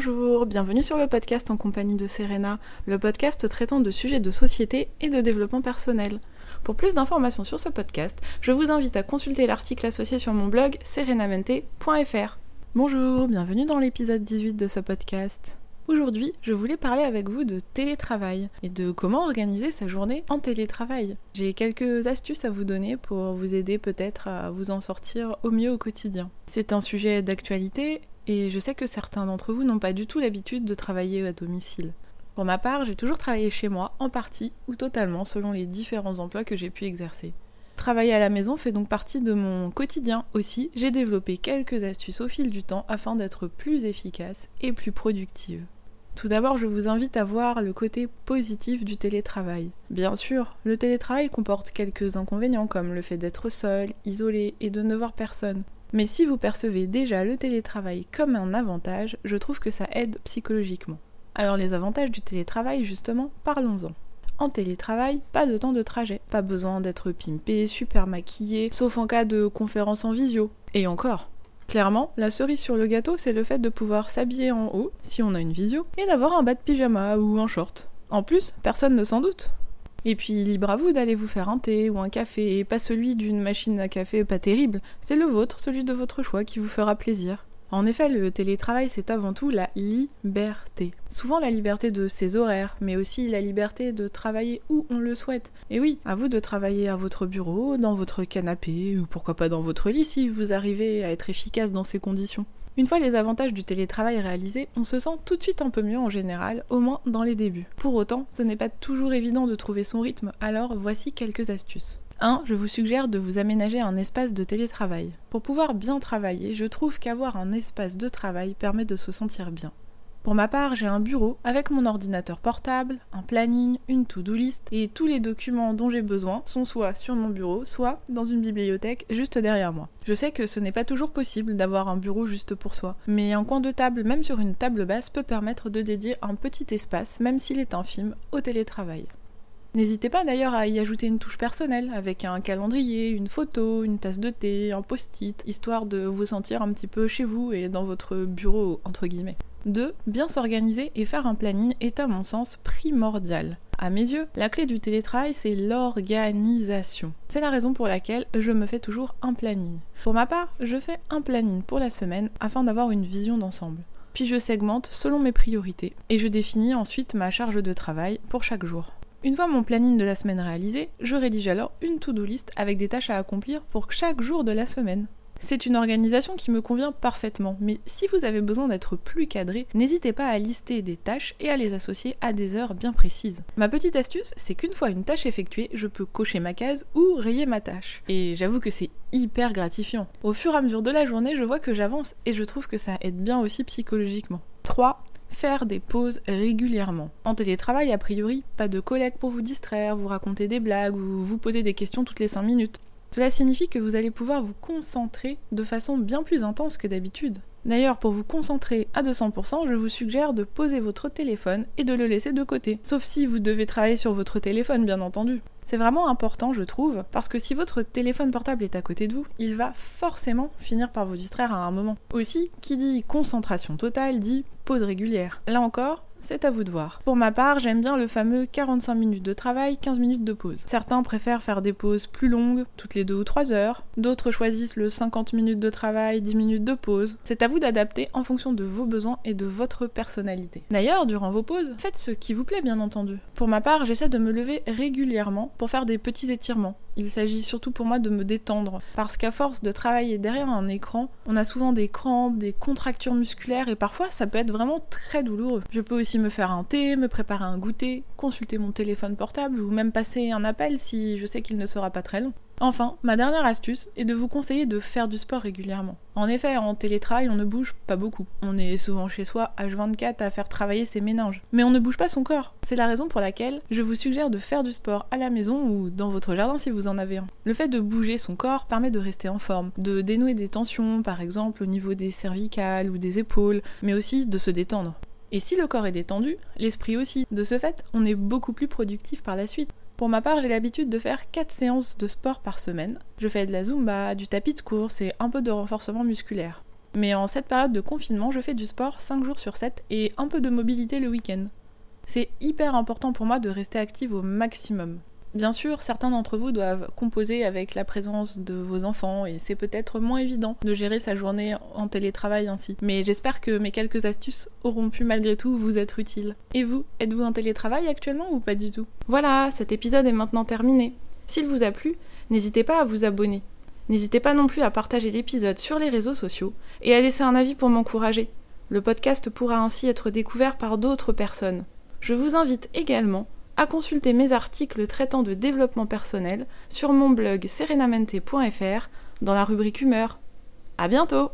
Bonjour, bienvenue sur le podcast en compagnie de Serena, le podcast traitant de sujets de société et de développement personnel. Pour plus d'informations sur ce podcast, je vous invite à consulter l'article associé sur mon blog serenamente.fr. Bonjour, bienvenue dans l'épisode 18 de ce podcast. Aujourd'hui, je voulais parler avec vous de télétravail et de comment organiser sa journée en télétravail. J'ai quelques astuces à vous donner pour vous aider peut-être à vous en sortir au mieux au quotidien. C'est un sujet d'actualité et je sais que certains d'entre vous n'ont pas du tout l'habitude de travailler à domicile. Pour ma part, j'ai toujours travaillé chez moi, en partie ou totalement, selon les différents emplois que j'ai pu exercer. Travailler à la maison fait donc partie de mon quotidien aussi. J'ai développé quelques astuces au fil du temps afin d'être plus efficace et plus productive. Tout d'abord, je vous invite à voir le côté positif du télétravail. Bien sûr, le télétravail comporte quelques inconvénients comme le fait d'être seul, isolé et de ne voir personne. Mais si vous percevez déjà le télétravail comme un avantage, je trouve que ça aide psychologiquement. Alors les avantages du télétravail, justement, parlons-en. En télétravail, pas de temps de trajet, pas besoin d'être pimpé, super maquillé, sauf en cas de conférence en visio. Et encore. Clairement, la cerise sur le gâteau, c'est le fait de pouvoir s'habiller en haut, si on a une visio, et d'avoir un bas de pyjama ou un short. En plus, personne ne s'en doute. Et puis libre à vous d'aller vous faire un thé ou un café, et pas celui d'une machine à café pas terrible, c'est le vôtre, celui de votre choix qui vous fera plaisir. En effet, le télétravail, c'est avant tout la liberté. Souvent la liberté de ses horaires, mais aussi la liberté de travailler où on le souhaite. Et oui, à vous de travailler à votre bureau, dans votre canapé, ou pourquoi pas dans votre lit si vous arrivez à être efficace dans ces conditions. Une fois les avantages du télétravail réalisés, on se sent tout de suite un peu mieux en général, au moins dans les débuts. Pour autant, ce n'est pas toujours évident de trouver son rythme, alors voici quelques astuces. 1. Je vous suggère de vous aménager un espace de télétravail. Pour pouvoir bien travailler, je trouve qu'avoir un espace de travail permet de se sentir bien. Pour ma part, j'ai un bureau avec mon ordinateur portable, un planning, une to-do list et tous les documents dont j'ai besoin sont soit sur mon bureau, soit dans une bibliothèque juste derrière moi. Je sais que ce n'est pas toujours possible d'avoir un bureau juste pour soi, mais un coin de table, même sur une table basse, peut permettre de dédier un petit espace, même s'il est infime, au télétravail. N'hésitez pas d'ailleurs à y ajouter une touche personnelle avec un calendrier, une photo, une tasse de thé, un post-it, histoire de vous sentir un petit peu chez vous et dans votre bureau entre guillemets. 2. Bien s'organiser et faire un planning est à mon sens primordial. À mes yeux, la clé du télétravail, c'est l'organisation. C'est la raison pour laquelle je me fais toujours un planning. Pour ma part, je fais un planning pour la semaine afin d'avoir une vision d'ensemble. Puis je segmente selon mes priorités et je définis ensuite ma charge de travail pour chaque jour. Une fois mon planning de la semaine réalisé, je rédige alors une to-do list avec des tâches à accomplir pour chaque jour de la semaine. C'est une organisation qui me convient parfaitement, mais si vous avez besoin d'être plus cadré, n'hésitez pas à lister des tâches et à les associer à des heures bien précises. Ma petite astuce, c'est qu'une fois une tâche effectuée, je peux cocher ma case ou rayer ma tâche. Et j'avoue que c'est hyper gratifiant. Au fur et à mesure de la journée, je vois que j'avance et je trouve que ça aide bien aussi psychologiquement. 3 faire des pauses régulièrement. En télétravail, a priori, pas de collègues pour vous distraire, vous raconter des blagues ou vous poser des questions toutes les 5 minutes. Cela signifie que vous allez pouvoir vous concentrer de façon bien plus intense que d'habitude. D'ailleurs, pour vous concentrer à 200%, je vous suggère de poser votre téléphone et de le laisser de côté. Sauf si vous devez travailler sur votre téléphone, bien entendu. C'est vraiment important, je trouve, parce que si votre téléphone portable est à côté de vous, il va forcément finir par vous distraire à un moment. Aussi, qui dit concentration totale dit pause régulière. Là encore, c'est à vous de voir. Pour ma part, j'aime bien le fameux 45 minutes de travail, 15 minutes de pause. Certains préfèrent faire des pauses plus longues, toutes les 2 ou 3 heures. D'autres choisissent le 50 minutes de travail, 10 minutes de pause. C'est à vous d'adapter en fonction de vos besoins et de votre personnalité. D'ailleurs, durant vos pauses, faites ce qui vous plaît bien entendu. Pour ma part, j'essaie de me lever régulièrement pour faire des petits étirements. Il s'agit surtout pour moi de me détendre, parce qu'à force de travailler derrière un écran, on a souvent des crampes, des contractures musculaires et parfois ça peut être vraiment très douloureux. Je peux aussi me faire un thé, me préparer un goûter, consulter mon téléphone portable ou même passer un appel si je sais qu'il ne sera pas très long. Enfin, ma dernière astuce est de vous conseiller de faire du sport régulièrement. En effet, en télétravail, on ne bouge pas beaucoup. On est souvent chez soi H24 à faire travailler ses méninges. Mais on ne bouge pas son corps. C'est la raison pour laquelle je vous suggère de faire du sport à la maison ou dans votre jardin si vous en avez un. Le fait de bouger son corps permet de rester en forme, de dénouer des tensions, par exemple au niveau des cervicales ou des épaules, mais aussi de se détendre. Et si le corps est détendu, l'esprit aussi. De ce fait, on est beaucoup plus productif par la suite. Pour ma part, j'ai l'habitude de faire 4 séances de sport par semaine. Je fais de la zumba, du tapis de course et un peu de renforcement musculaire. Mais en cette période de confinement, je fais du sport 5 jours sur 7 et un peu de mobilité le week-end. C'est hyper important pour moi de rester active au maximum. Bien sûr, certains d'entre vous doivent composer avec la présence de vos enfants et c'est peut-être moins évident de gérer sa journée en télétravail ainsi. Mais j'espère que mes quelques astuces auront pu malgré tout vous être utiles. Et vous, êtes-vous en télétravail actuellement ou pas du tout? Voilà, cet épisode est maintenant terminé. S'il vous a plu, n'hésitez pas à vous abonner. N'hésitez pas non plus à partager l'épisode sur les réseaux sociaux et à laisser un avis pour m'encourager. Le podcast pourra ainsi être découvert par d'autres personnes. Je vous invite également à consulter mes articles traitant de développement personnel sur mon blog serenamente.fr dans la rubrique humeur. À bientôt!